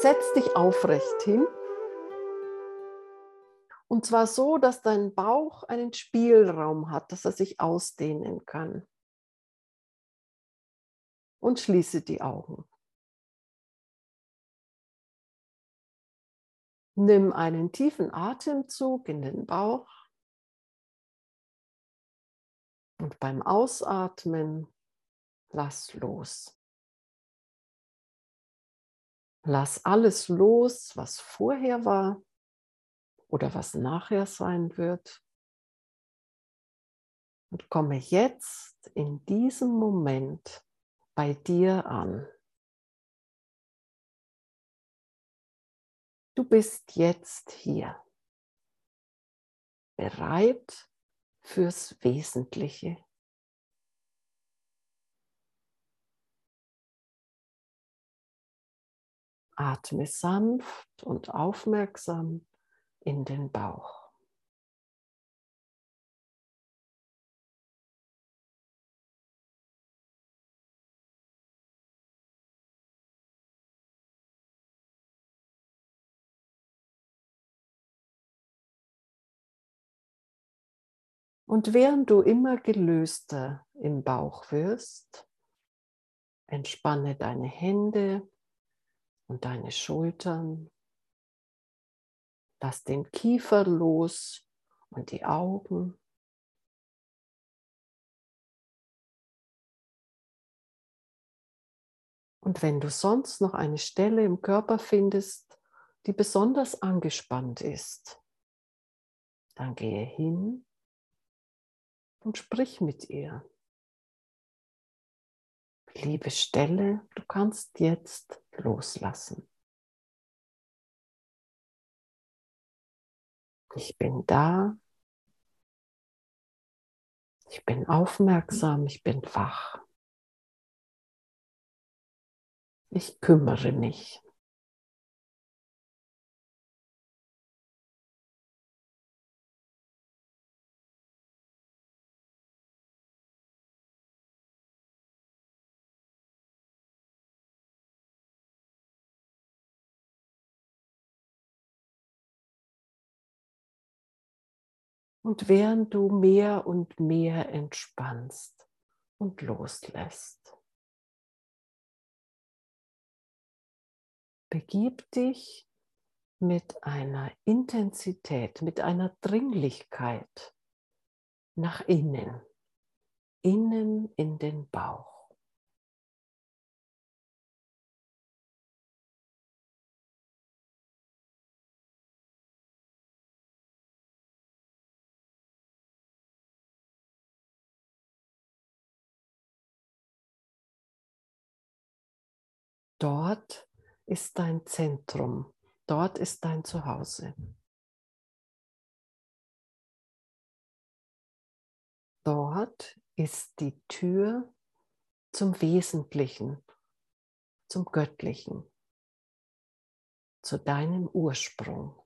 Setz dich aufrecht hin. Und zwar so, dass dein Bauch einen Spielraum hat, dass er sich ausdehnen kann. Und schließe die Augen. Nimm einen tiefen Atemzug in den Bauch. Und beim Ausatmen lass los. Lass alles los, was vorher war oder was nachher sein wird. Und komme jetzt in diesem Moment bei dir an. Du bist jetzt hier, bereit fürs Wesentliche. Atme sanft und aufmerksam in den Bauch. Und während du immer gelöster im Bauch wirst, entspanne deine Hände, und deine Schultern. Lass den Kiefer los und die Augen. Und wenn du sonst noch eine Stelle im Körper findest, die besonders angespannt ist, dann gehe hin und sprich mit ihr. Liebe Stelle, du kannst jetzt loslassen. Ich bin da. Ich bin aufmerksam, ich bin wach. Ich kümmere mich. Und während du mehr und mehr entspannst und loslässt, begib dich mit einer Intensität, mit einer Dringlichkeit nach innen, innen in den Bauch. Dort ist dein Zentrum, dort ist dein Zuhause. Dort ist die Tür zum Wesentlichen, zum Göttlichen, zu deinem Ursprung.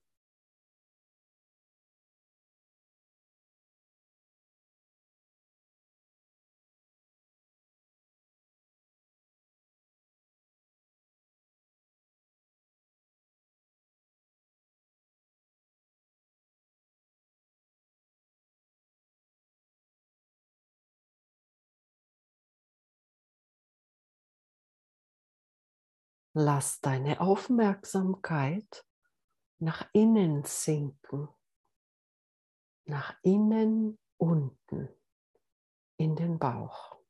Lass deine Aufmerksamkeit nach innen sinken, nach innen unten in den Bauch.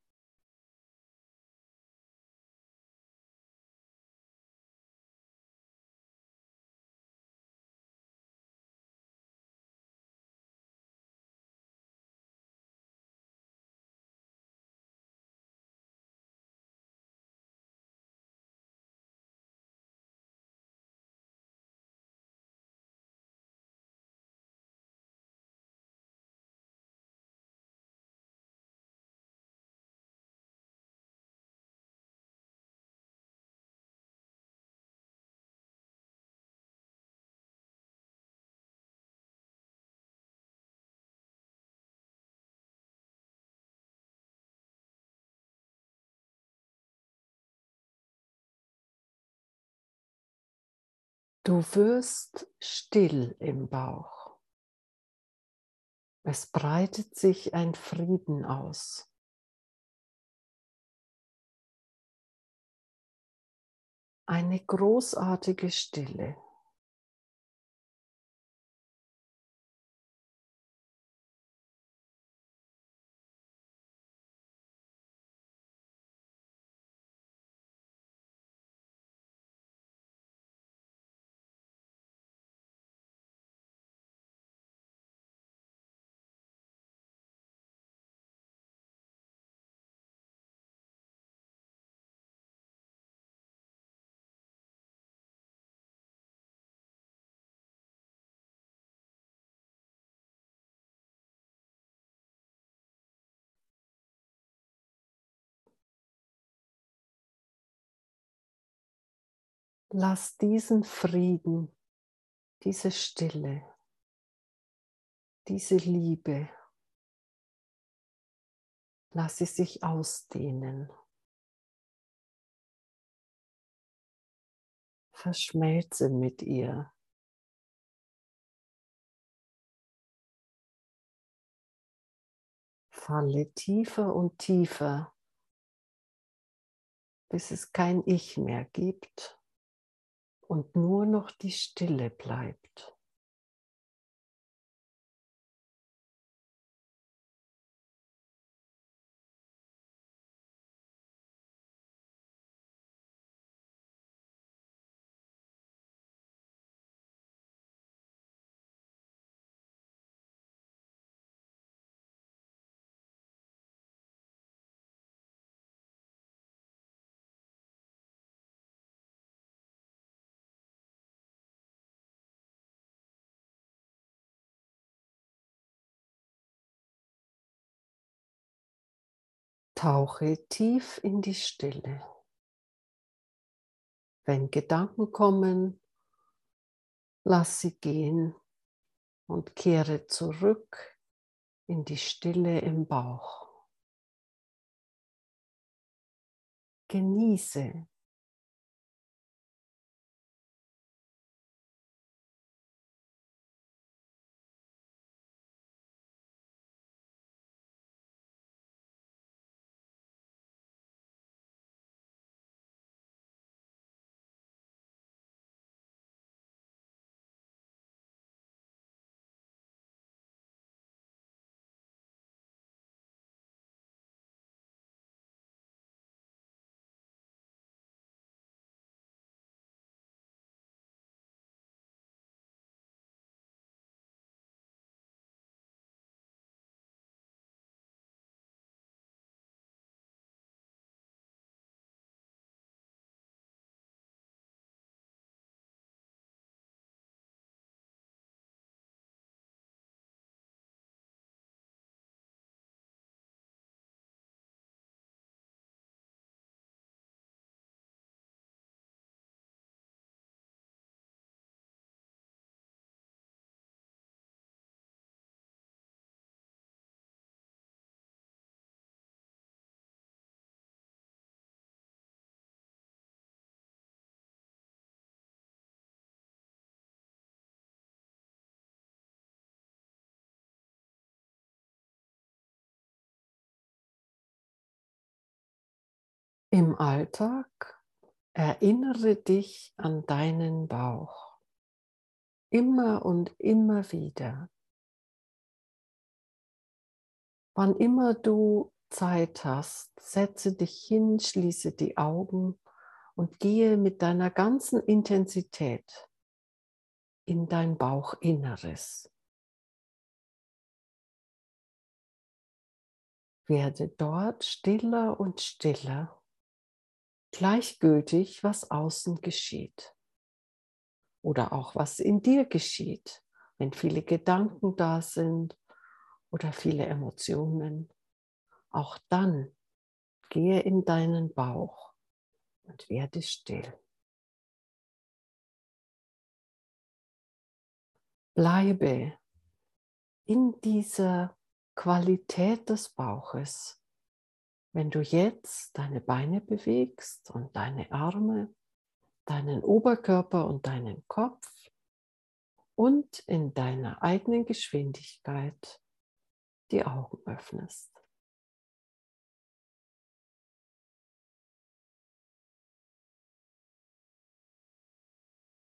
Du wirst still im Bauch. Es breitet sich ein Frieden aus. Eine großartige Stille. Lass diesen Frieden, diese Stille, diese Liebe, lass sie sich ausdehnen. Verschmelze mit ihr. Falle tiefer und tiefer, bis es kein Ich mehr gibt und nur noch die Stille bleibt. Tauche tief in die Stille. Wenn Gedanken kommen, lass sie gehen und kehre zurück in die Stille im Bauch. Genieße Im Alltag erinnere dich an deinen Bauch. Immer und immer wieder. Wann immer du Zeit hast, setze dich hin, schließe die Augen und gehe mit deiner ganzen Intensität in dein Bauchinneres. Werde dort stiller und stiller gleichgültig, was außen geschieht oder auch was in dir geschieht, wenn viele Gedanken da sind oder viele Emotionen. Auch dann gehe in deinen Bauch und werde still. Bleibe in dieser Qualität des Bauches wenn du jetzt deine Beine bewegst und deine Arme deinen Oberkörper und deinen Kopf und in deiner eigenen Geschwindigkeit die Augen öffnest.